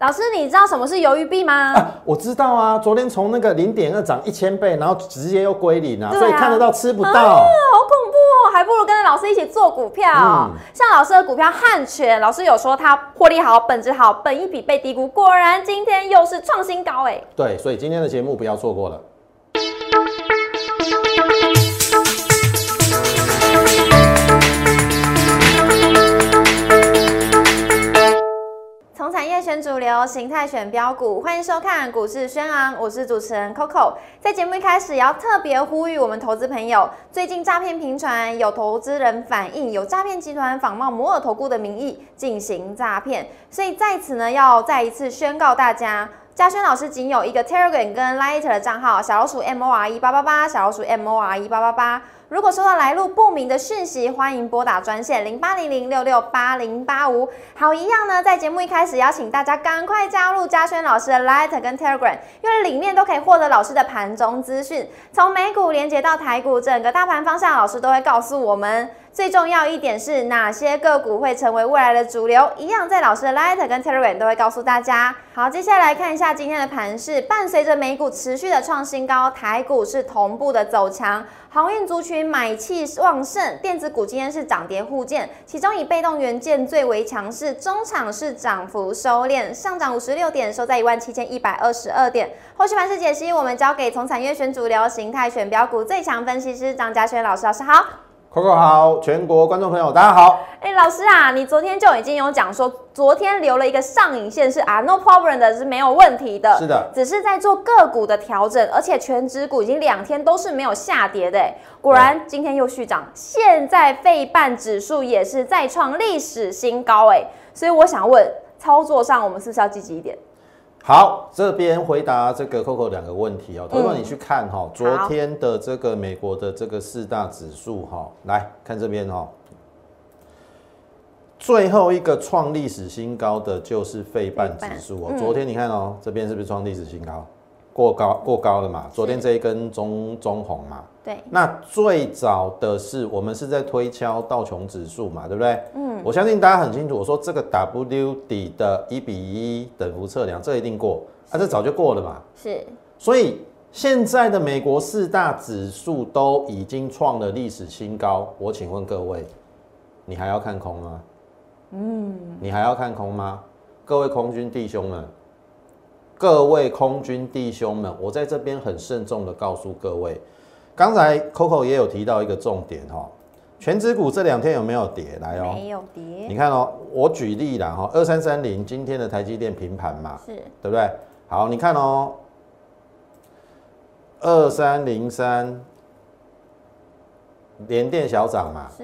老师，你知道什么是鱿鱼币吗？啊，我知道啊，昨天从那个零点二涨一千倍，然后直接又归零啊，啊所以看得到吃不到。好恐怖哦，还不如跟着老师一起做股票。嗯像老师的股票汉泉，老师有说它获利好，本质好，本一比被低估，果然今天又是创新高哎。对，所以今天的节目不要错过了。主流，形态选标股，欢迎收看股市宣昂，我是主持人 Coco。在节目一开始，也要特别呼吁我们投资朋友，最近诈骗频传，有投资人反映有诈骗集团仿冒摩尔投顾的名义进行诈骗，所以在此呢，要再一次宣告大家。嘉轩老师仅有一个 Telegram 跟 Light 的账号，小老鼠 M O R 一八八八，小老鼠 M O R 一八八八。如果收到来路不明的讯息，欢迎拨打专线零八零零六六八零八五。好，一样呢，在节目一开始邀请大家赶快加入嘉轩老师的 Light 跟 Telegram，因为里面都可以获得老师的盘中资讯，从美股连接到台股，整个大盘方向，老师都会告诉我们。最重要一点是哪些个股会成为未来的主流，一样在老师的 Light 跟 Telegram 都会告诉大家。好，接下来看一下今天的盘势，伴随着美股持续的创新高，台股是同步的走强。航运族群买气旺盛，电子股今天是涨跌互见，其中以被动元件最为强势，中场是涨幅收敛，上涨五十六点，收在一万七千一百二十二点。后续盘势解析，我们交给从产业选主流、形态选标股最强分析师张嘉轩老师，老师好。Coco 好，全国观众朋友大家好。哎、老师啊，你昨天就已经有讲说，昨天留了一个上影线是啊，no problem 的，是没有问题的。是的只是在做个股的调整，而且全指股已经两天都是没有下跌的。哎，果然今天又续涨，现在费半指数也是再创历史新高。哎，所以我想问，操作上我们是不是要积极一点？好，这边回答这个 Coco 两个问题哦。Coco，你去看哈、嗯昨天的这个美国的这个四大指数哈、来看这边哈、最后一个创历史新高的就是费半指数哦。昨天你看哦，这边是不是创历史新高？过高过高了嘛？昨天这一根中中红嘛。对，那最早的是我们是在推敲道琼指数嘛，对不对？嗯，我相信大家很清楚，我说这个 W 底的一比一等幅测量，这一定过，啊，这早就过了嘛。是所以现在的美国四大指数都已经创了历史新高，我请问各位，你还要看空吗？嗯，你还要看空吗？各位空军弟兄们，各位空军弟兄们，我在这边很慎重的告诉各位，刚才 Coco 也有提到一个重点哈、全指股这两天有没有跌？来哦，没有跌你，看哦，我举例啦哈，二三三零今天的台积电平盘嘛，是对不对？好，你看哦，二三零三，联电小涨嘛，是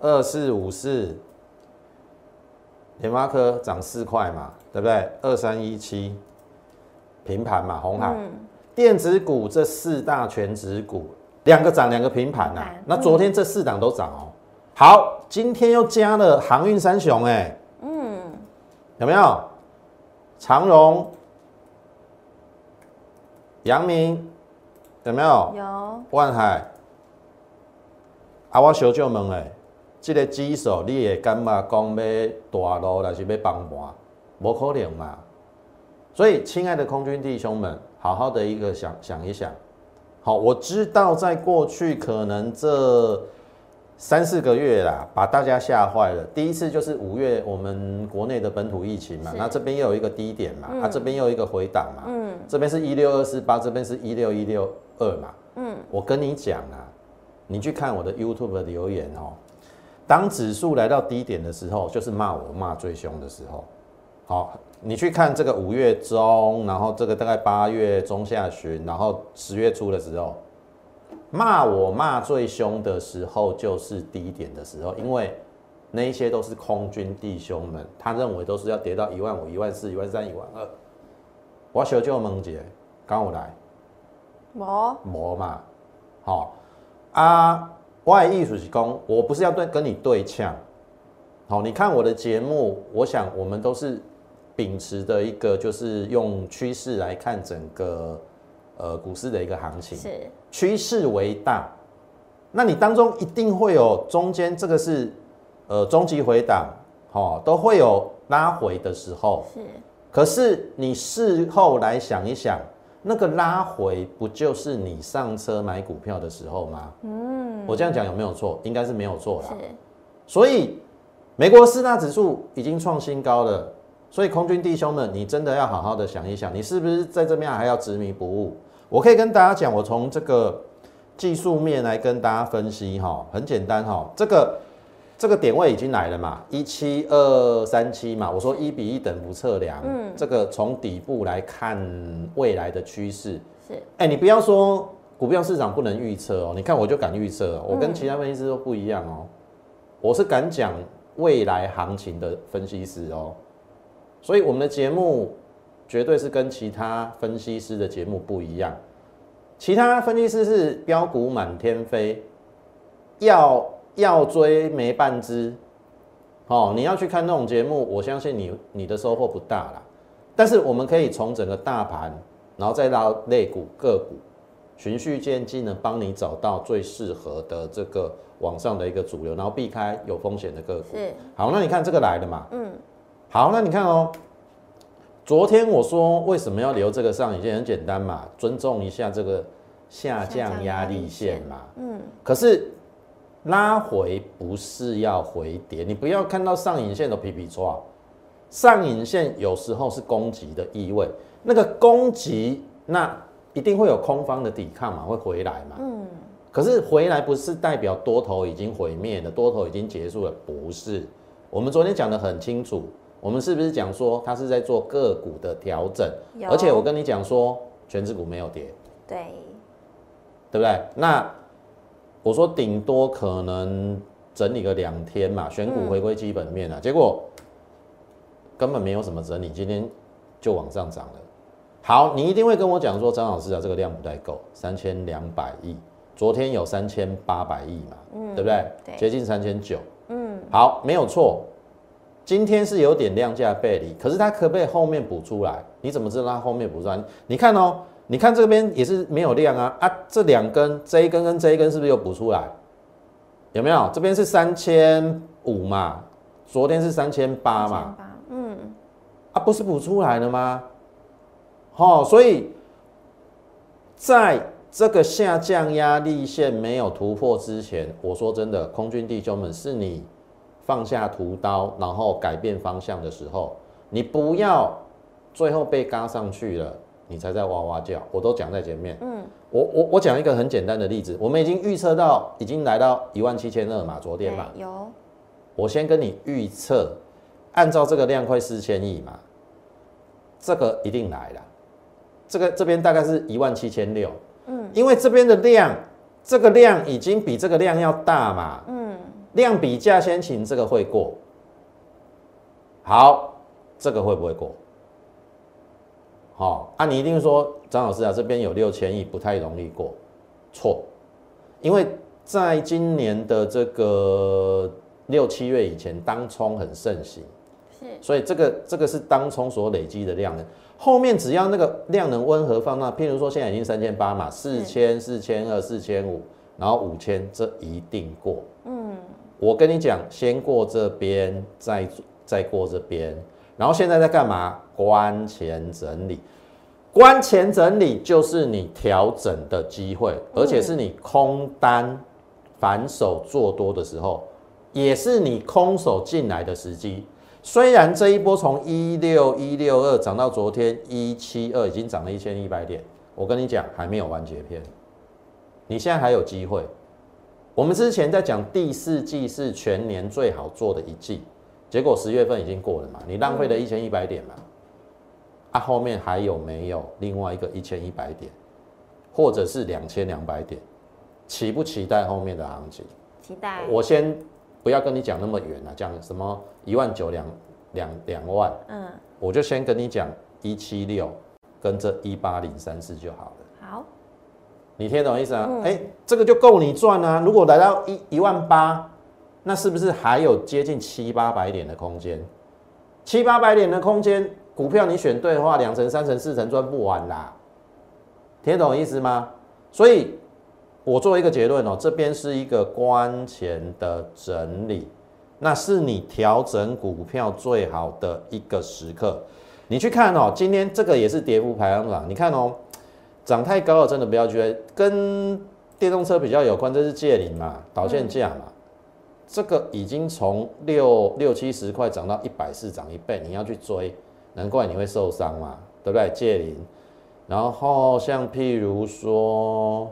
二四五四，联发科涨四块嘛，对不对？二三一七，平盘嘛，红海、嗯电子股这四大全指股，两个涨，两个平盘呐、那昨天这四档都涨哦。好，今天又加了航运三雄、哎，嗯，有没有？长荣、阳明，有没有？有万海，啊，我小舅问诶，这个指数你会感觉讲要大路，还是要崩盘？无可能嘛。所以，亲爱的空军弟兄们，好好的一个想想一想。好，我知道在过去可能这三四个月啦，把大家吓坏了。第一次就是五月，我们国内的本土疫情嘛，那这边又有一个低点嘛，嗯啊，这边又有一个回档嘛，嗯这边是一六二四八，这边是一六一六二嘛。嗯，我跟你讲啊，你去看我的 YouTube 的留言哦，当指数来到低点的时候，就是骂我骂最凶的时候。好，你去看这个五月中，然后这个大概八月中下旬，然后十月初的时候，骂我骂最凶的时候就是低点的时候，因为那一些都是空军弟兄们，他认为都是要跌到一万五、一万四、一万三、一万二。我小舅问姐，刚我来。我无嘛，好、啊，我的意思是讲，我不是要对跟你对呛，好、你看我的节目，我想我们都是秉持的一个，就是用趋势来看整个呃股市的一个行情，是趋势为大，那你当中一定会有中间这个是呃中级回档，哦，都会有拉回的时候，是可是你事后来想一想，那个拉回不就是你上车买股票的时候吗？嗯，我这样讲有没有错？应该是没有错啦。是，所以美国四大指数已经创新高了，所以空军弟兄们，你真的要好好的想一想，你是不是在这边还要执迷不悟？我可以跟大家讲，我从这个技术面来跟大家分析哈，很简单哈，这个这个点位已经来了嘛，一七二三七嘛，我说一比一等幅测量，嗯，这个从底部来看未来的趋势。是，哎、你不要说股票市场不能预测哦，你看我就敢预测哦，我跟其他分析师都不一样哦，我是敢讲未来行情的分析师哦，所以我们的节目绝对是跟其他分析师的节目不一样，其他分析师是标股满天飞，要要追没半只，哦，你要去看那种节目，我相信你你的收获不大啦。但是我们可以从整个大盘，然后再到类股个股，循序渐进的帮你找到最适合的这个往上的一个主流，然后避开有风险的个股。是，好，那你看这个来了嘛？嗯，好，那你看哦，昨天我说为什么要留这个上影线，很简单嘛，尊重一下这个下降压力线嘛。嗯，可是拉回不是要回跌，你不要看到上影线的皮皮抓，上影线有时候是攻击的意味，那个攻击那一定会有空方的抵抗嘛，会回来嘛。嗯，可是回来不是代表多头已经毁灭了，多头已经结束了，不是。我们昨天讲的很清楚，我们是不是讲说它是在做个股的调整？有而且我跟你讲说，全指股没有跌，对，对不对？那我说顶多可能整理个两天嘛，选股回归基本面啊，结果根本没有什么整理，今天就往上涨了。好，你一定会跟我讲说，张老师啊，这个量不太够，三千两百亿，昨天有三千八百亿嘛，对不对？对接近三千九。嗯，好，没有错。今天是有点量价背离，可是它可不可以后面补出来？你怎么知道它后面补出来？你看哦，你看这边也是没有量啊啊，这两根这一根跟这一根是不是有补出来？有没有？这边是三千五嘛，昨天是三千八嘛，嗯，啊，不是补出来了吗？哦，所以在这个下降压力线没有突破之前，我说真的，空军弟兄们，是你放下屠刀，然后改变方向的时候，你不要最后被嘎上去了，你才在哇哇叫。我都讲在前面。嗯，我我我讲一个很简单的例子，我们已经预测到，已经来到一万七千二嘛，昨天嘛，对，有，我先跟你预测，按照这个量快四千亿嘛，这个一定来了。这个这边大概是一万七千六，嗯，因为这边的量，这个量已经比这个量要大嘛，嗯，量比价先行，这个会过。好，这个会不会过？好、啊，你一定说张老师啊，这边有六千亿，不太容易过。错，因为在今年的这个六七月以前，当冲很盛行，是，所以这个这个是当冲所累积的量能。后面只要那个量能温和放大，譬如说现在已经三千八嘛，四千、四千二、四千五，然后五千，这一定过。嗯，我跟你讲，先过这边，再再过这边，然后现在在干嘛？关前整理，关前整理就是你调整的机会，而且是你空单反手做多的时候，也是你空手进来的时机。虽然这一波从一六一六二涨到昨天一七二，已经涨了一千一百点，我跟你讲还没有完结篇，你现在还有机会。我们之前在讲第四季是全年最好做的一季，结果十月份已经过了嘛，你浪费了一千一百点嘛，啊，后面还有没有另外一个一千一百点，或者是两千两百点，期不期待后面的行情？期待，我先不要跟你讲那么远了，讲什么一万九两两两万，嗯，我就先跟你讲一七六跟这一八零三四就好了。好，你听懂意思啊？嗯哎、这个就够你赚啊！如果来到一一万八，那是不是还有接近七八百点的空间？七八百点的空间，股票你选对的话，两成、三成、四成赚不完啦。听懂意思吗？所以，我做一个结论哦，这边是一个关前的整理，那是你调整股票最好的一个时刻。你去看哦，今天这个也是跌幅排行榜，你看哦，涨太高了，真的不要追。跟电动车比较有关，这是借零嘛，导线价嘛，这个已经从六六七十块涨到一百四，涨一倍，你要去追，难怪你会受伤嘛，对不对？借零，然后像譬如说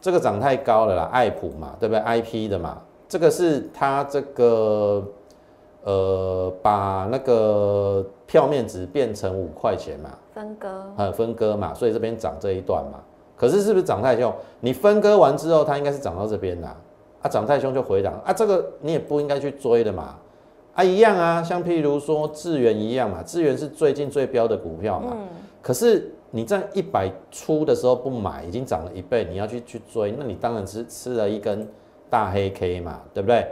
这个涨太高了啦，爱普嘛，对不对？IP 的嘛，这个是它这个呃把那个票面值变成五块钱嘛，分割，呃分割嘛，所以这边涨这一段嘛。可是是不是涨太凶？你分割完之后，它应该是涨到这边啦，啊，涨太凶就回档啊，这个你也不应该去追的嘛，啊，一样啊，像譬如说智源一样嘛，智源是最近最标的股票嘛，可是你在一百出的时候不买，已经涨了一倍，你要去去追，那你当然是吃了一根大黑 K 嘛，对不对？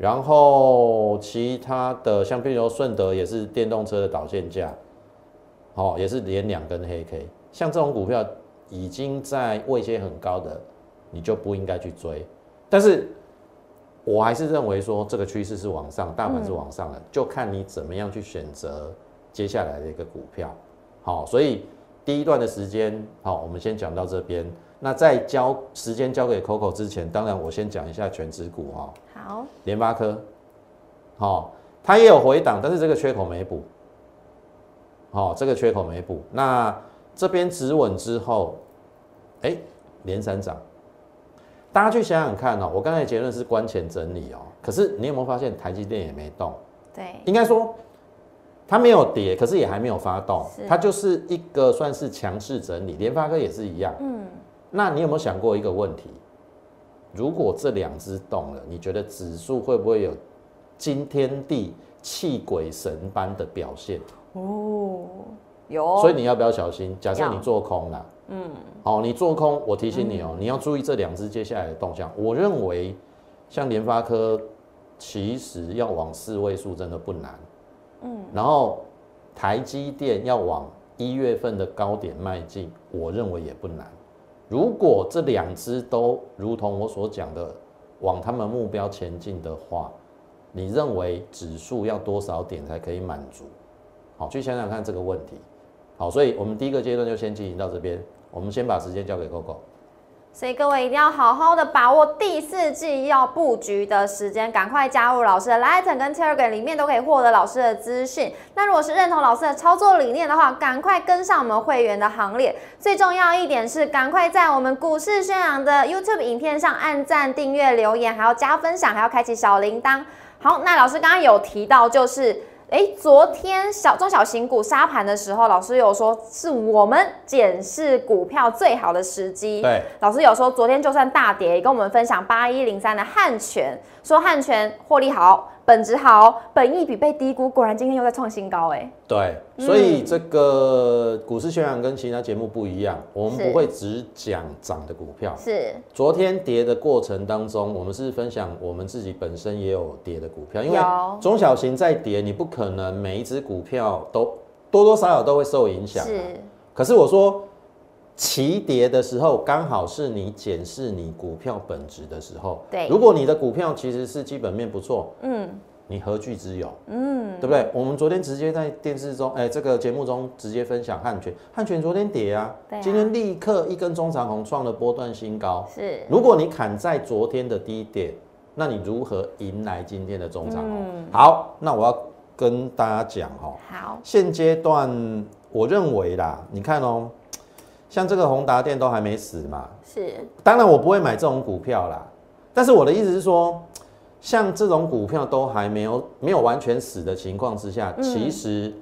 然后其他的像譬如说顺德也是电动车的导线价，哦，也是连两根黑 K，像这种股票。已经在位阶很高的，你就不应该去追。但是，我还是认为说这个趋势是往上，大盘是往上的，就看你怎么样去选择接下来的一个股票。好，所以第一段的时间，好，我们先讲到这边。那在交时间交给 Coco 之前，当然我先讲一下全指股哈。好，联发科，好，它也有回档，但是这个缺口没补。好，这个缺口没补，那。这边止稳之后，哎，连三涨，大家去想想看哦。我刚才结论是关前整理哦，可是你有没有发现台积电也没动？对，应该说它没有跌，可是也还没有发动，它就是一个算是强势整理。联发科也是一样，嗯。那你有没有想过一个问题？如果这两只动了，你觉得指数会不会有惊天地泣鬼神般的表现？哦。有，所以你要不要小心？假设你做空了，嗯，好，你做空，我提醒你哦，你要注意这两只接下来的动向。我认为，像联发科，其实要往四位数真的不难，嗯，然后台积电要往一月份的高点迈进，我认为也不难。如果这两只都如同我所讲的往他们目标前进的话，你认为指数要多少点才可以满足？好，去想想看这个问题。好，所以我们第一个阶段就先进行到这边。我们先把时间交给 Coco。所以各位一定要好好的把握第四季要布局的时间，赶快加入老师的 Lighten 跟 Telegram，里面都可以获得老师的资讯。那如果是认同老师的操作理念的话，赶快跟上我们会员的行列。最重要一点是，赶快在我们股市宣扬的 YouTube 影片上按赞、订阅、留言，还要加分享，还要开启小铃铛。好，那老师刚刚有提到就是。哎，昨天小中小型股杀盘的时候，老师有说是我们检视股票最好的时机。对，老师有说昨天就算大跌，也跟我们分享八一零三的汉泉，说汉泉获利好。本质好，本益比被低估，果然今天又在创新高哎。对，所以这个股市宣扬跟其他节目不一样，我们不会只讲涨的股票。是，昨天跌的过程当中，我们是分享我们自己本身也有跌的股票，因为中小型在跌，你不可能每一只股票都多多少少都会受影响。是，可是我说。齐跌的时候，刚好是你检视你股票本质的时候。对，如果你的股票其实是基本面不错，嗯，你何惧之有？嗯，对不对？我们昨天直接在电视中，哎，这个节目中直接分享汉泉，汉泉昨天跌啊，今天立刻一根中长红创了波段新高。是，如果你砍在昨天的低点，那你如何迎来今天的中长红？好，那我要跟大家讲哦，好，现阶段我认为啦，你看哦。像这个宏达电都还没死嘛？是，当然我不会买这种股票啦。但是我的意思是说，像这种股票都还没有没有完全死的情况之下，其实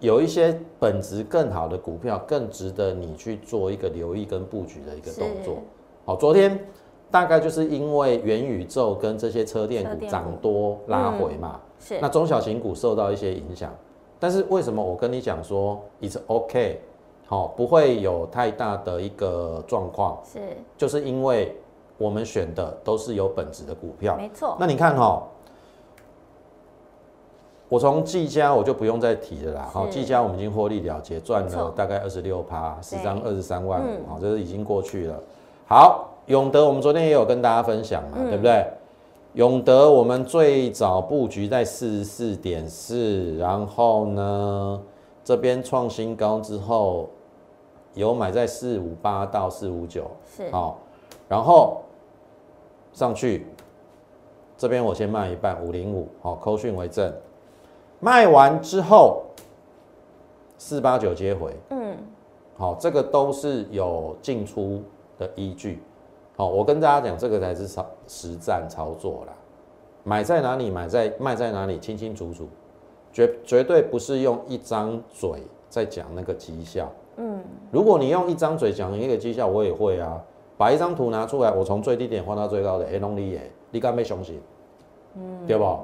有一些本质更好的股票，更值得你去做一个留意跟布局的一个动作。好，昨天大概就是因为元宇宙跟这些车电股涨多拉回嘛，是。那中小型股受到一些影响，但是为什么我跟你讲说，it's OK？好，不会有太大的一个状况，是，就是因为我们选的都是有本质的股票，没错。那你看哈，我从技嘉我就不用再提了啦。好，技嘉我们已经获利了结，赚了大概二十六趴，十张二十三万五，好，这是已经过去了。好，永德我们昨天也有跟大家分享嘛，对不对？永德我们最早布局在四十四点四，然后呢？这边创新高之后，有买在四五八到四五九，是，好，然后上去，这边我先卖一半五零五，好，扣讯为证，卖完之后四八九接回，嗯，好，这个都是有进出的依据。好，我跟大家讲，这个才是操实战操作啦。买在哪里，买在卖在哪里，清清楚楚，绝绝对不是用一张嘴在讲那个绩效。嗯，如果你用一张嘴讲一个绩效，我也会啊，把一张图拿出来，我从最低点换到最高的，哎，弄你耶，你敢被相信？嗯，对不？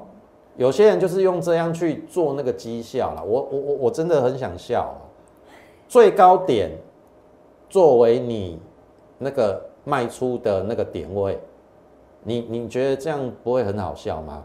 有些人就是用这样去做那个绩效了，我我我我真的很想笑啊。最高点作为你那个卖出的那个点位，你你觉得这样不会很好笑吗？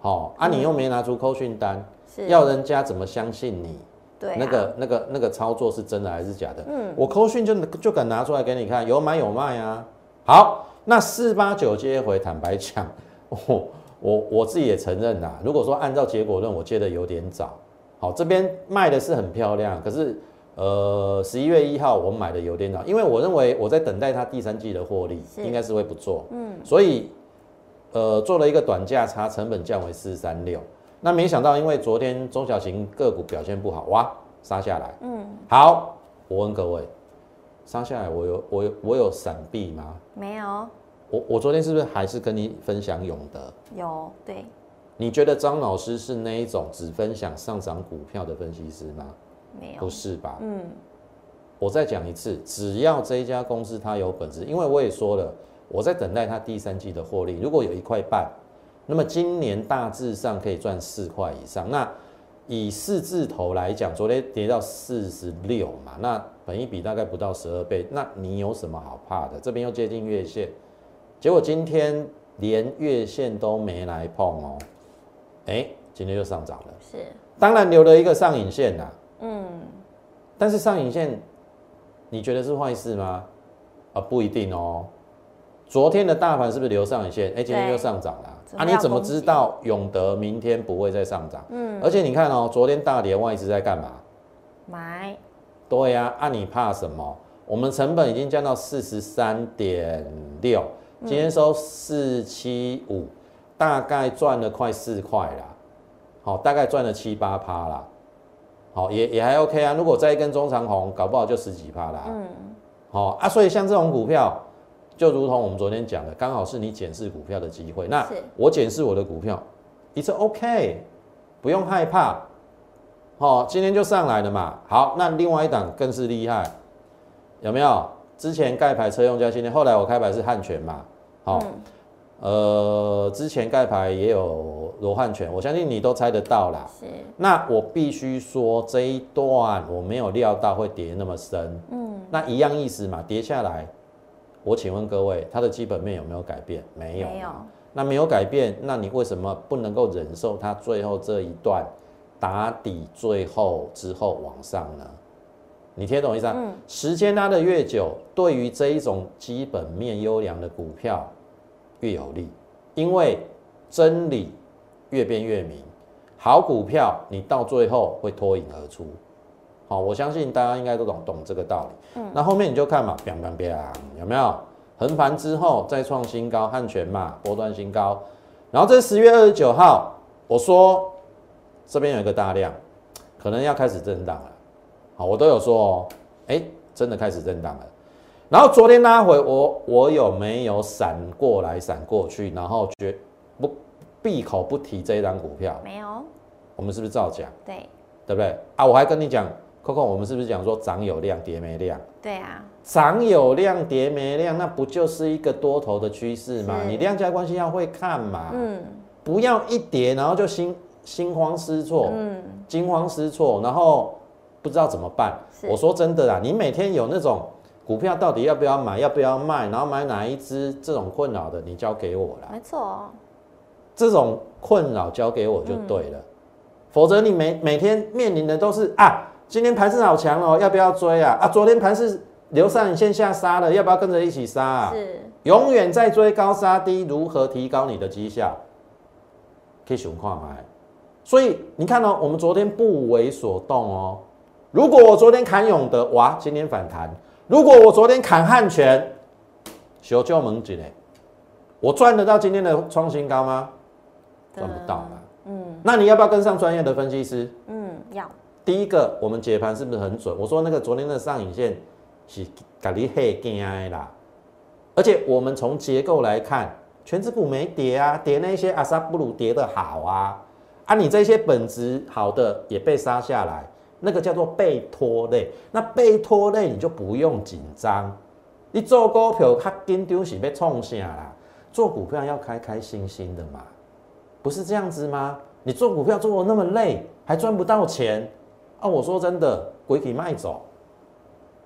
好、啊，你又没拿出扣讯单，是，要人家怎么相信你？对啊那个、那个、那个操作是真的还是假的？嗯我扣讯就就敢拿出来给你看，有买有卖啊。好，那四八九接回，坦白讲，我我我自己也承认啦。如果说按照结果论，我接的有点早。好，这边卖的是很漂亮，可是呃，十一月一号我买的有点早，因为我认为我在等待它第三季的获利，是应该是会不错。嗯，所以呃做了一个短价差，成本降为四三六。那没想到，因为昨天中小型个股表现不好，哇，杀下来。嗯，好，我问各位，杀下来我有我有我有闪避吗？没有，我我昨天是不是还是跟你分享永德？有，对，你觉得张老师是那一种只分享上涨股票的分析师吗？没有不，是吧？嗯，我再讲一次，只要这一家公司它有本质，因为我也说了，我在等待它第三季的获利，如果有一块半，那么今年大致上可以赚四块以上。那以四字头来讲，昨天跌到四十六嘛，那本一比大概不到十二倍，那你有什么好怕的？这边又接近月线，结果今天连月线都没来碰哦，哎，今天又上涨了，是，当然留了一个上影线呐、嗯，但是上影线，你觉得是坏事吗？啊，不一定哦。昨天的大盘是不是留上影线？哎，今天又上涨了啊！怎么样你怎么知道永德明天不会再上涨？嗯，而且你看哦，昨天大跌，外资在干嘛？买，对呀、啊，你怕什么？我们成本已经降到四十三点六，今天收四七五，大概赚了快四块啦。好，大概赚了七八趴啦。好，也也还 OK 啊。如果再一根中长红，搞不好就十几趴啦。嗯，好、啊，所以像这种股票，就如同我们昨天讲的，刚好是你检视股票的机会。那我检视我的股票，it's OK，不用害怕。好、今天就上来了嘛。好，那另外一档更是厉害，有没有？之前盖牌车用加今天，后来我开牌是汉泉嘛。好、嗯呃，之前盖牌也有罗汉泉，我相信你都猜得到啦。是，那我必须说这一段我没有料到会跌那么深，嗯，那一样意思嘛，跌下来，我请问各位，它的基本面有没有改变？没有，没有，那没有改变，那你为什么不能够忍受它最后这一段打底，最后之后往上呢？你听懂意思啊？嗯时间拉得越久，对于这一种基本面优良的股票越有利，因为真理越辩越明。好股票，你到最后会脱颖而出。好，我相信大家应该都懂懂这个道理。嗯那后面你就看嘛，biang biang biang，有没有横盘之后再创新高，汉泉嘛波段新高。然后这十月二十九号，我说这边有一个大量，可能要开始震荡了。好，我都有说哦，哎，真的开始震荡了。然后昨天拉回，我我有没有闪过来闪过去，然后绝不闭口不提这一张股票？没有，我们是不是照讲？对，对不对啊？我还跟你讲，Coco，我们是不是讲说涨有量，跌没量？对啊，涨有量，跌没量，那不就是一个多头的趋势吗？你量价关系要会看嘛，嗯不要一跌然后就心心慌失措、嗯，惊慌失措，然后不知道怎么办。我说真的啦，你每天有那种股票到底要不要买，要不要卖，然后买哪一只这种困扰的，你交给我啦。没错，这种困扰交给我就对了，否则你每每天面临的都是啊，今天盘势好强哦，要不要追啊？啊，昨天盘势留上影线下杀了，要不要跟着一起杀啊？是，永远在追高杀低，如何提高你的绩效？可以熊看买，所以你看哦，我们昨天不为所动哦。如果我昨天砍永德，哇，今天反弹；如果我昨天砍汉泉，小就猛进嘞，我赚得到今天的创新高吗？赚不到嘛。嗯，那你要不要跟上专业的分析师？嗯，要。第一个，我们解盘是不是很准？我说那个昨天的上影线是咖喱黑惊啦，而且我们从结构来看，全指股没跌啊，跌那些阿萨布鲁跌的好啊，啊，你这些本质好的也被杀下来。那个叫做被拖累，那被拖累你就不用紧张。你做股票，它跟丢是被冲下啦。做股票要开开心心的嘛，不是这样子吗？你做股票做的那么累，还赚不到钱啊！我说真的，鬼体卖走。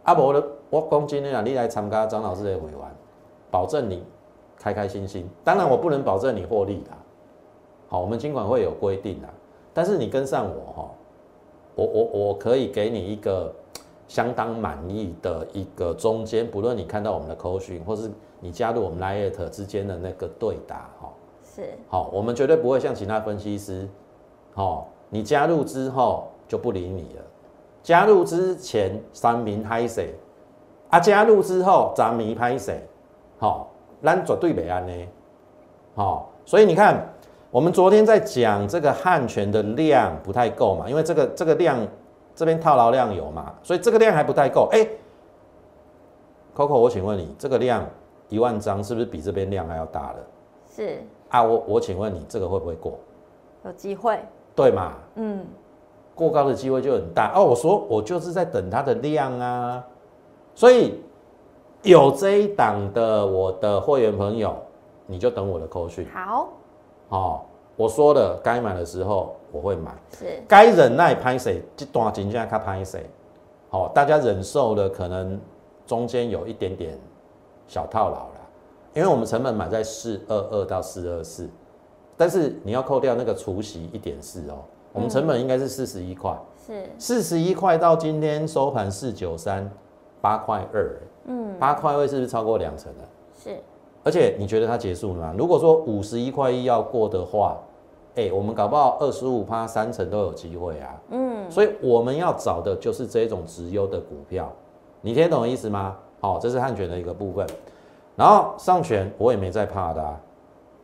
啊，我的我讲今天啊，你来参加张老师的会员，保证你开开心心。当然，我不能保证你获利啦。好，我们尽管会有规定啦，但是你跟上我哈。我我我可以给你一个相当满意的一个中间，不论你看到我们的扣讯，或是你加入我们 Lite 之间的那个对答，哈，是好，我们绝对不会像其他分析师，好，你加入之后就不理你了，加入之前三名拍谁，啊，加入之后咱名拍谁，好，咱绝对没安呢，好，所以你看。我们昨天在讲这个汉权的量不太够嘛，因为这个这个量这边套牢量有嘛，所以这个量还不太够。哎，Coco，我请问你，这个量一万张是不是比这边量还要大了？是啊，我我请问你，这个会不会过？有机会。对嘛？嗯，过高的机会就很大。哦，我说我就是在等它的量啊，所以有这一档的我的会员朋友，你就等我的扣讯。好。哦，我说的该买的时候我会买，是该忍耐拍谁，这段金价看拍谁。好，大家忍受的可能中间有一点点小套牢了，因为我们成本买在四二二到四二四，但是你要扣掉那个除息一点四哦，我们成本应该是四十一块，是四十一块到今天收盘四九三八块二，嗯，八块二是不是超过两成了？是。而且你觉得它结束了吗？如果说五十一块一要过的话，哎，我们搞不好二十五趴三成都有机会啊。嗯，所以我们要找的就是这种直优的股票，你听懂意思吗？好，这是汉权的一个部分。然后上权我也没在怕的，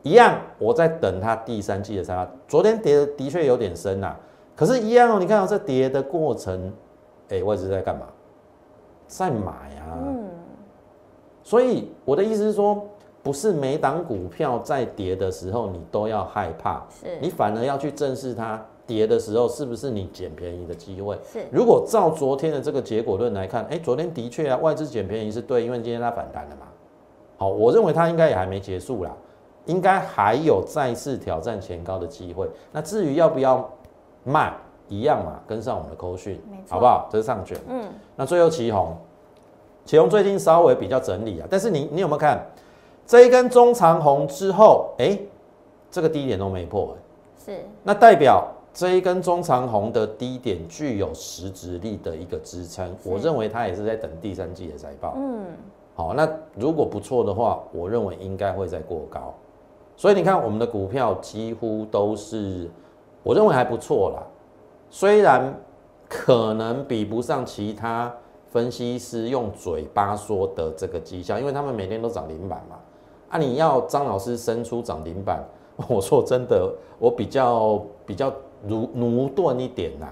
一样我在等它第三季的三发。昨天跌的的确有点深呐，可是，一样哦。你看到这跌的过程，哎，外资在干嘛？在买啊。嗯，所以我的意思是说。不是每档股票在跌的时候你都要害怕，是你反而要去正视它跌的时候是不是你捡便宜的机会。是，如果照昨天的这个结果论来看，哎，昨天的确啊，外资捡便宜是对，因为今天它反弹了嘛。好，我认为它应该也还没结束啦，应该还有再次挑战前高的机会。那至于要不要卖，一样嘛，跟上我们的扣讯，好不好？这是上卷。嗯，那最后旗红，旗红最近稍微比较整理啊，但是你你有没有看？这一根中长红之后，哎，这个低点都没破，是，那代表这一根中长红的低点具有实质力的一个支撑，我认为它也是在等第三季的财报。嗯，好，那如果不错的话，我认为应该会再过高，所以你看我们的股票几乎都是，我认为还不错啦，虽然可能比不上其他分析师用嘴巴说的这个绩效，因为他们每天都涨停板嘛。啊！你要张老师伸出涨停板，我说真的，我比较比较如奴钝一点呐，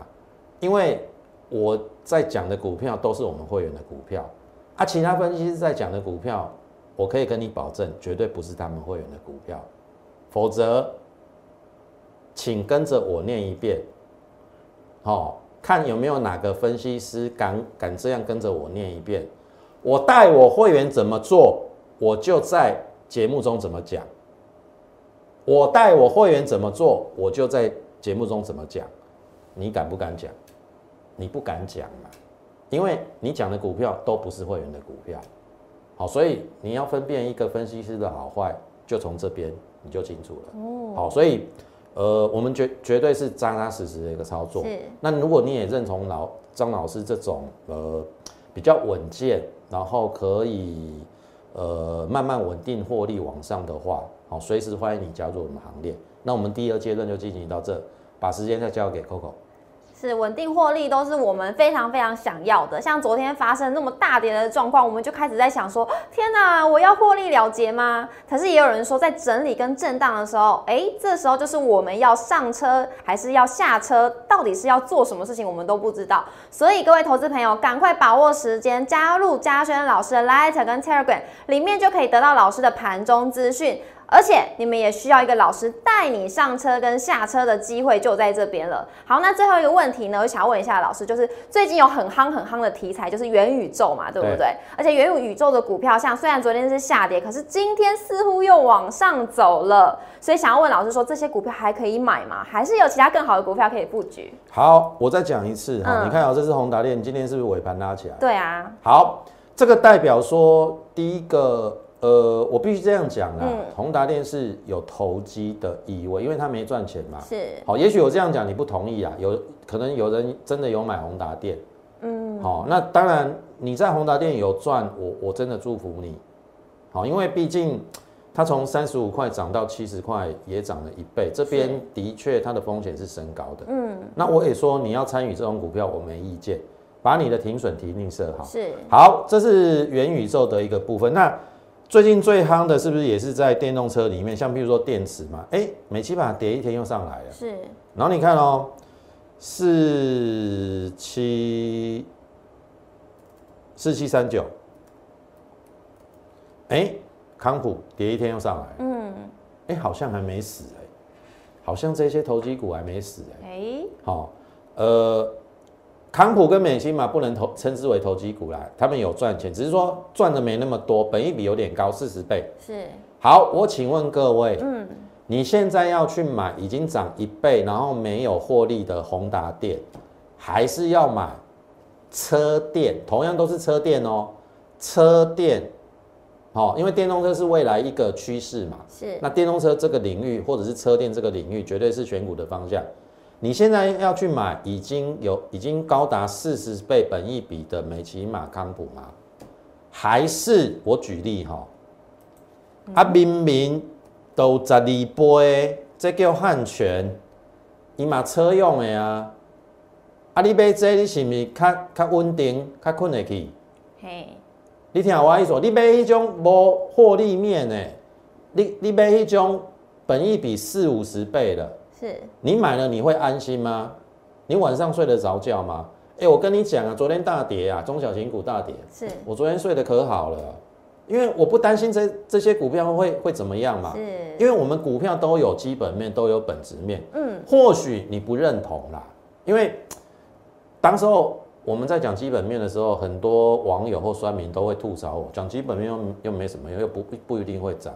因为我在讲的股票都是我们会员的股票，啊，其他分析师在讲的股票，我可以跟你保证，绝对不是他们会员的股票，否则，请跟着我念一遍，好，看有没有哪个分析师敢敢这样跟着我念一遍，我带我会员怎么做，我就在。节目中怎么讲？我带我会员怎么做，我就在节目中怎么讲。你敢不敢讲？你不敢讲嘛？因为你讲的股票都不是会员的股票。好，所以你要分辨一个分析师的好坏，就从这边你就清楚了。哦。好，所以呃，我们绝绝对是扎扎实实的一个操作。是。那如果你也认同老张老师这种呃比较稳健，然后可以。呃，慢慢稳定获利往上的话，好，随时欢迎你加入我们行列。那我们第二阶段就进行到这，把时间再交给 Coco。是稳定获利都是我们非常非常想要的。像昨天发生那么大跌的状况，我们就开始在想说：天哪，我要获利了结吗？可是也有人说，在整理跟震荡的时候，哎，这时候就是我们要上车还是要下车，到底是要做什么事情，我们都不知道。所以各位投资朋友，赶快把握时间，加入嘉轩老师的 Light 跟 Telegram，里面就可以得到老师的盘中资讯。而且你们也需要一个老师带你上车跟下车的机会就在这边了。好，那最后一个问题呢，我想要问一下老师，就是最近有很夯很夯的题材，就是元宇宙嘛，对不对？而且元宇宙的股票，像虽然昨天是下跌，可是今天似乎又往上走了。所以想要问老师说，这些股票还可以买吗？还是有其他更好的股票可以布局？好，我再讲一次哈，你看啊，这是宏达电，今天是不是尾盘拉起来？对啊。好，这个代表说第一个。呃，我必须这样讲啊，宏达电是有投机的意味，因为它没赚钱嘛。是。好，也许我这样讲你不同意啊，有可能有人真的有买宏达电。嗯。好，那当然你在宏达电有赚，我我真的祝福你。好，因为毕竟它从三十五块涨到七十块，也涨了一倍，这边的确它的风险是升高的。嗯。那我也说你要参与这种股票，我没意见，把你的停损提定设好。是。好，这是元宇宙的一个部分。那。最近最夯的是不是也是在电动车里面？像比如说电池嘛，哎，美期把跌一天又上来了。是。然后你看哦，四七四七三九，哎，康普跌一天又上来。嗯。哎，好像还没死哎，好像这些投机股还没死哎。哎。好，呃。康普跟美心嘛，不能投称之为投机股啦，他们有赚钱，只是说赚的没那么多，本益比有点高，四十倍。是。好，我请问各位，嗯，你现在要去买已经涨一倍，然后没有获利的宏达电，还是要买车电？同样都是车电哦，车电，哦，因为电动车是未来一个趋势嘛。是。那电动车这个领域，或者是车电这个领域，绝对是选股的方向。你现在要去买已经有已经高达四十倍本益比的美骑马康普吗？还是我举例哈？啊，明明都十二倍，这叫汉权，伊嘛车用的啊。啊，你买这你是毋是较较稳定，较困得去？嘿，你听我意思，你买迄种无获利面的，你你买迄种本益比四五十倍的。是你买了你会安心吗？你晚上睡得着觉吗？哎，我跟你讲啊，昨天大跌啊，中小型股大跌，是我昨天睡得可好了，因为我不担心这这些股票会会怎么样嘛。是，因为我们股票都有基本面，都有本质面。嗯，或许你不认同啦，因为当时候我们在讲基本面的时候，很多网友或酸民都会吐槽我，讲基本面又又没什么用，又不不一定会涨。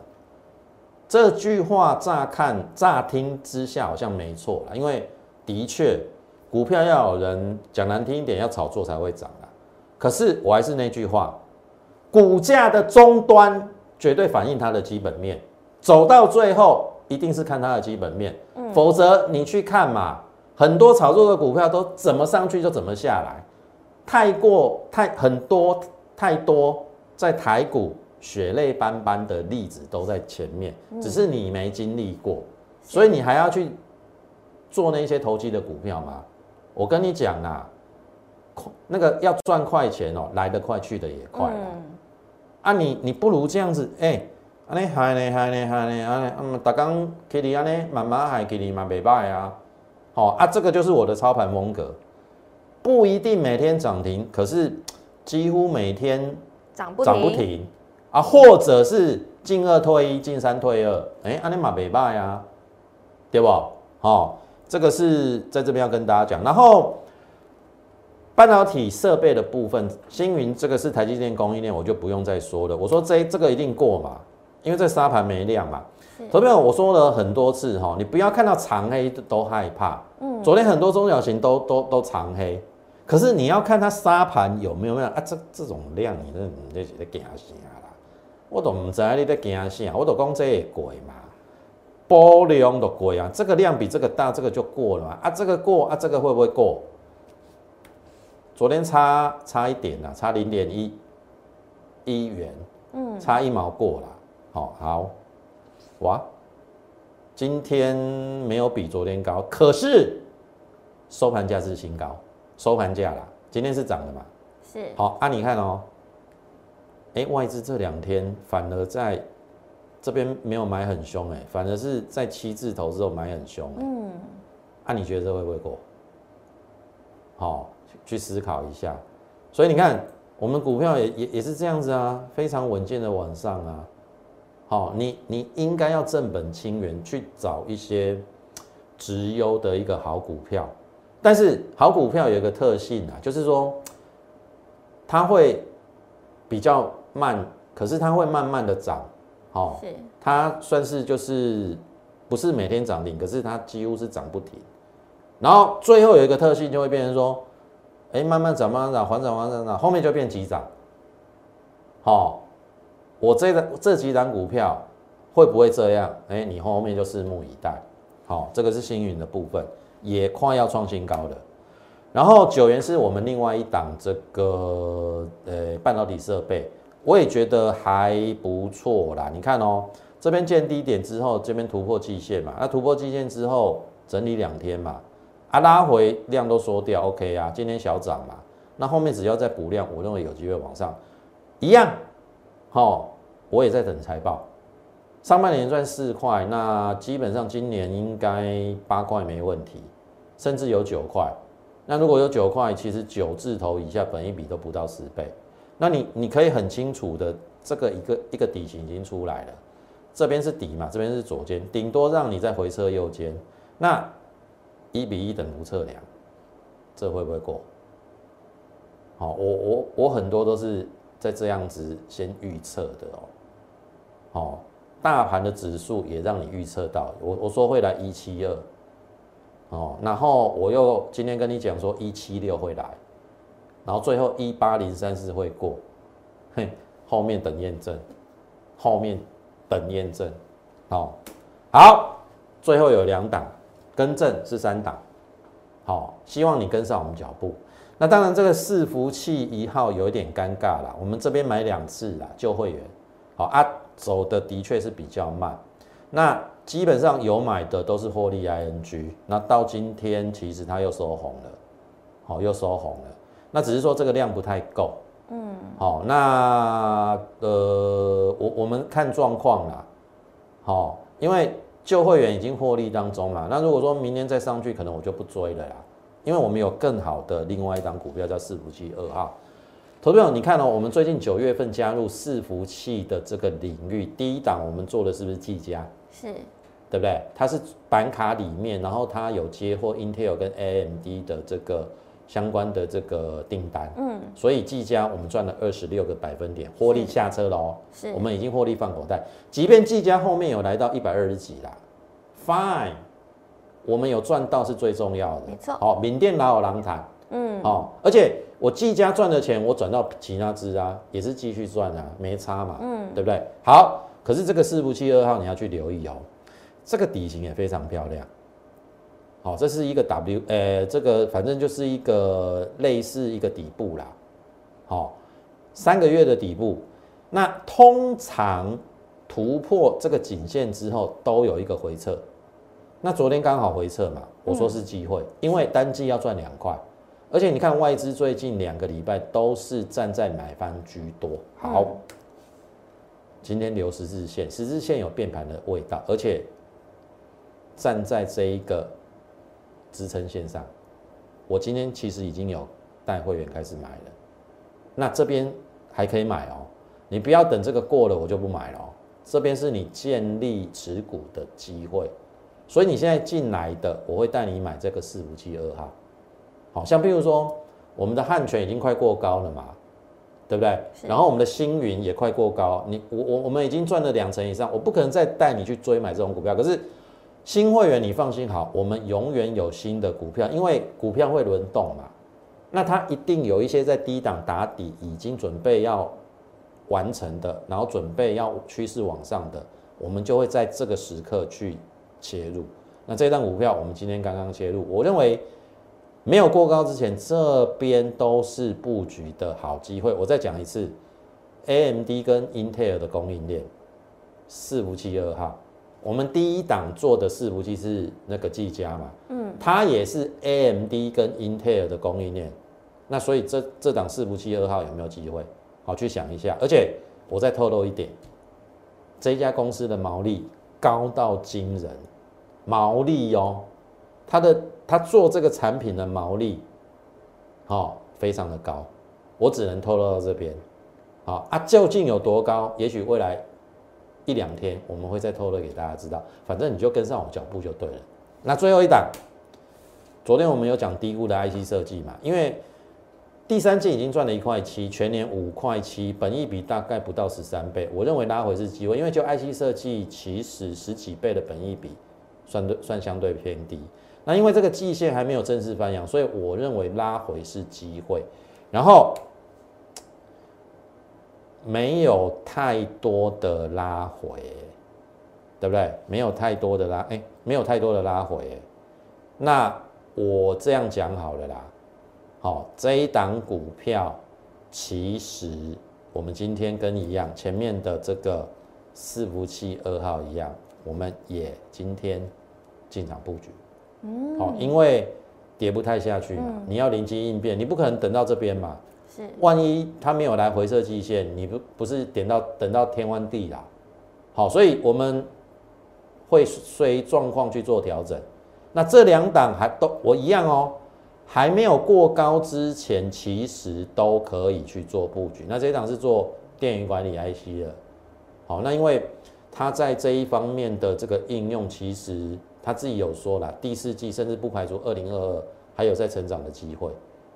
这句话乍看乍听之下好像没错啦，因为的确股票要有人讲难听一点，要炒作才会涨啊。可是我还是那句话，股价的终端绝对反映它的基本面，走到最后一定是看它的基本面，否则你去看嘛，很多炒作的股票都怎么上去就怎么下来，太过太很多太多在台股。血泪斑斑的例子都在前面，只是你没经历过，所以你还要去做那些投机的股票吗？我跟你讲啊，那个要赚快钱哦，来得快去得也快啊，你你不如这样子，哎，安尼嗨呢嗨呢嗨呢安尼，嗯，大刚给你安尼慢慢嗨给你嘛，袂歹啊，好啊，这个就是我的操盘风格，不一定每天涨停，可是几乎每天涨不涨不停。啊，或者是进二退一，进三退二，哎，安尼嘛袂歹呀，对不？好，这个是在这边要跟大家讲。然后半导体设备的部分，星云这个是台积电供应链，我就不用再说了。我说这这个一定过嘛，因为这沙盘没量嘛。昨天我说了很多次哈，你不要看到长黑都害怕。嗯。昨天很多中小型都都都长黑，可是你要看它沙盘有没有量啊？这这种量，你这你这是在惊死啊！我都唔知你在惊啥，我都讲这会贵嘛，波量都贵啊，这个量比这个大，这个就过了嘛。啊，这个过啊，这个会不会过？昨天差差一点啦，差零点一一元，嗯，差一毛过了。好，好，哇，今天没有比昨天高，可是收盘价是新高，收盘价啦，今天是涨的嘛？是。好啊，你看哦，哎，外资这两天反而在这边没有买很凶，哎，反而是在七字头之后买很凶，嗯，啊，你觉得这会不会过？好，去思考一下。所以你看，我们股票也也也是这样子啊，非常稳健的往上啊。好，你你应该要正本清源去找一些直优的一个好股票，但是好股票有一个特性啊，就是说它会比较慢，可是它会慢慢的涨。好，它算是就是不是每天涨停，可是它几乎是涨不停。然后最后有一个特性就会变成说，哎，慢慢涨，慢慢涨，缓涨缓涨涨，后面就变急涨。好。我这个这几档股票会不会这样？哎，你后面就拭目以待。好，这个是星云的部分，也快要创新高了。然后九元是我们另外一档这个呃半导体设备，我也觉得还不错啦。你看哦，这边见低点之后，这边突破季线嘛，那突破季线之后整理两天嘛，啊拉回量都缩掉，OK 啊，今天小涨嘛，那后面只要再补量，我认为有机会往上，一样。好，我也在等财报。上半年赚四块，那基本上今年应该八块没问题，甚至有九块。那如果有九块，其实九字头以下，本一比都不到十倍。那你你可以很清楚的，这个一个一个底型已经出来了，这边是底嘛，这边是左肩，顶多让你再回撤右肩。那一比一等幅测量，这会不会过？好，我我我很多都是。在这样子先预测的哦，好，大盘的指数也让你预测到，我我说会来一七二，哦，然后我又今天跟你讲说一七六会来，然后最后一八零三四会过，嘿，后面等验证，后面等验证，好，好，最后有两档，更正是三档，好，希望你跟上我们脚步。那当然，这个伺服器一号有一点尴尬啦。我们这边买两次啦，旧会员，好啊，走的的确是比较慢。那基本上有买的都是获利 ING。那到今天其实它又收红了，好，又收红了。那只是说这个量不太够，嗯，好，那呃，我我们看状况啦，好，因为旧会员已经获利当中嘛。那如果说明年再上去，可能我就不追了啦。因为我们有更好的另外一档股票叫伺服器二号，投票你看哦，我们最近九月份加入伺服器的这个领域，第一档我们做的是不是技嘉？是，对不对？它是板卡里面，然后它有接获 Intel 跟 AMD 的这个相关的这个订单，嗯，所以技嘉我们赚了二十六个百分点，获利下车了哦，是，我们已经获利放口袋，即便技嘉后面有来到一百二十几啦，Fine。我们有赚到是最重要的，没错。好，缅甸老有狼谈，嗯，好，而且我技嘉赚的钱，我转到其他支啊，也是继续赚啊，没差嘛，嗯，对不对？好，可是这个四部七二号你要去留意哦，这个底型也非常漂亮。好，这是一个 W，呃，这个反正就是一个类似一个底部啦。好，三个月的底部，那通常突破这个颈线之后，都有一个回撤。那昨天刚好回撤嘛，我说是机会，因为单季要赚两块，而且你看外资最近两个礼拜都是站在买方居多。好，今天留十字线，十字线有变盘的味道，而且站在这一个支撑线上，我今天其实已经有带会员开始买了，那这边还可以买哦，你不要等这个过了我就不买了哦，这边是你建立持股的机会。所以你现在进来的，我会带你买这个四五七二号，好像譬如说我们的汉权已经快过高了嘛，对不对？然后我们的星云也快过高，你我我我们已经赚了两成以上，我不可能再带你去追买这种股票。可是新会员你放心好，我们永远有新的股票，因为股票会轮动嘛，那它一定有一些在低档打底，已经准备要完成的，然后准备要趋势往上的，我们就会在这个时刻去。切入，那这张股票我们今天刚刚切入，我认为没有过高之前，这边都是布局的好机会。我再讲一次，AMD 跟 Intel 的供应链，四五七二号，我们第一档做的伺服器是那个技嘉嘛，嗯，它也是 AMD 跟 Intel 的供应链，那所以这这档伺服器二号有没有机会？好去想一下，而且我再透露一点，这家公司的毛利高到惊人，毛利哦，它的它做这个产品的毛利，好非常的高，我只能透露到这边，好啊，究竟有多高？也许未来。一两天我们会再透露给大家知道，反正你就跟上我脚步就对了。那最后一档，昨天我们有讲低估的 IC 设计嘛？因为第三季已经赚了一块七，全年五块七，本益比大概不到十三倍，我认为拉回是机会。因为就 IC 设计，其实十几倍的本益比算对算相对偏低。那因为这个季线还没有正式翻扬，所以我认为拉回是机会。然后。没有太多的拉回，对不对？没有太多的拉，哎，没有太多的拉回。那我这样讲好了啦。好，这一档股票其实我们今天跟一样，前面的这个四福七二号一样，我们也今天进场布局。嗯，好，因为跌不太下去嘛，你要临机应变，你不可能等到这边嘛。万一它没有来回撤季线，你不不是点到等到天荒地老，好，所以我们会随状况去做调整。那这两档还都我一样哦，还没有过高之前，其实都可以去做布局。那这一档是做电源管理 IC 的，好，那因为它在这一方面的这个应用，其实他自己有说了，第四季甚至不排除二零二二还有在成长的机会。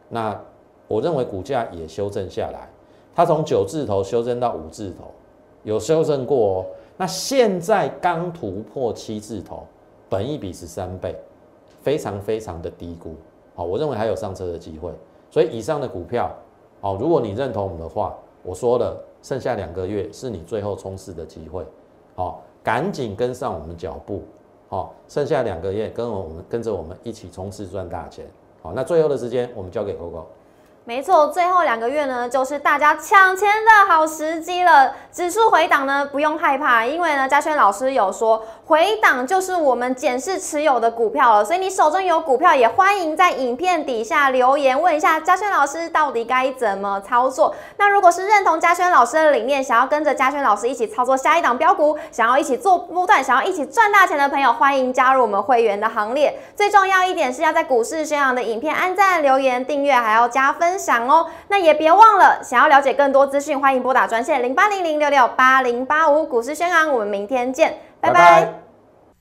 那我认为股价也修正下来，它从九字头修正到五字头，有修正过哦。那现在刚突破七字头，本益比十三倍，非常非常的低估。好，我认为还有上车的机会。所以以上的股票，好，如果你认同我们的话，我说了，剩下两个月是你最后冲刺的机会。好，赶紧跟上我们脚步。好，剩下两个月跟我们跟着我们一起冲刺赚大钱。好，那最后的时间我们交给 Coco。没错，最后两个月呢，就是大家抢钱的好时机了。指数回档呢，不用害怕，因为呢，嘉轩老师有说，回档就是我们检视持有的股票了。所以你手中有股票，也欢迎在影片底下留言问一下嘉轩老师，到底该怎么操作。那如果是认同嘉轩老师的理念，想要跟着嘉轩老师一起操作下一档标股，想要一起做波段，想要一起赚大钱的朋友，欢迎加入我们会员的行列。最重要一点是要在股市宣扬的影片按赞、留言、订阅，还要加分。分享哦，那也别忘了，想要了解更多资讯，欢迎拨打专线零八零零六六八零八五股市宣昂，我们明天见，拜拜。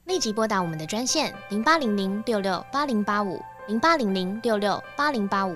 立即拨打我们的专线零八零零六六八零八五零八零零六六八零八五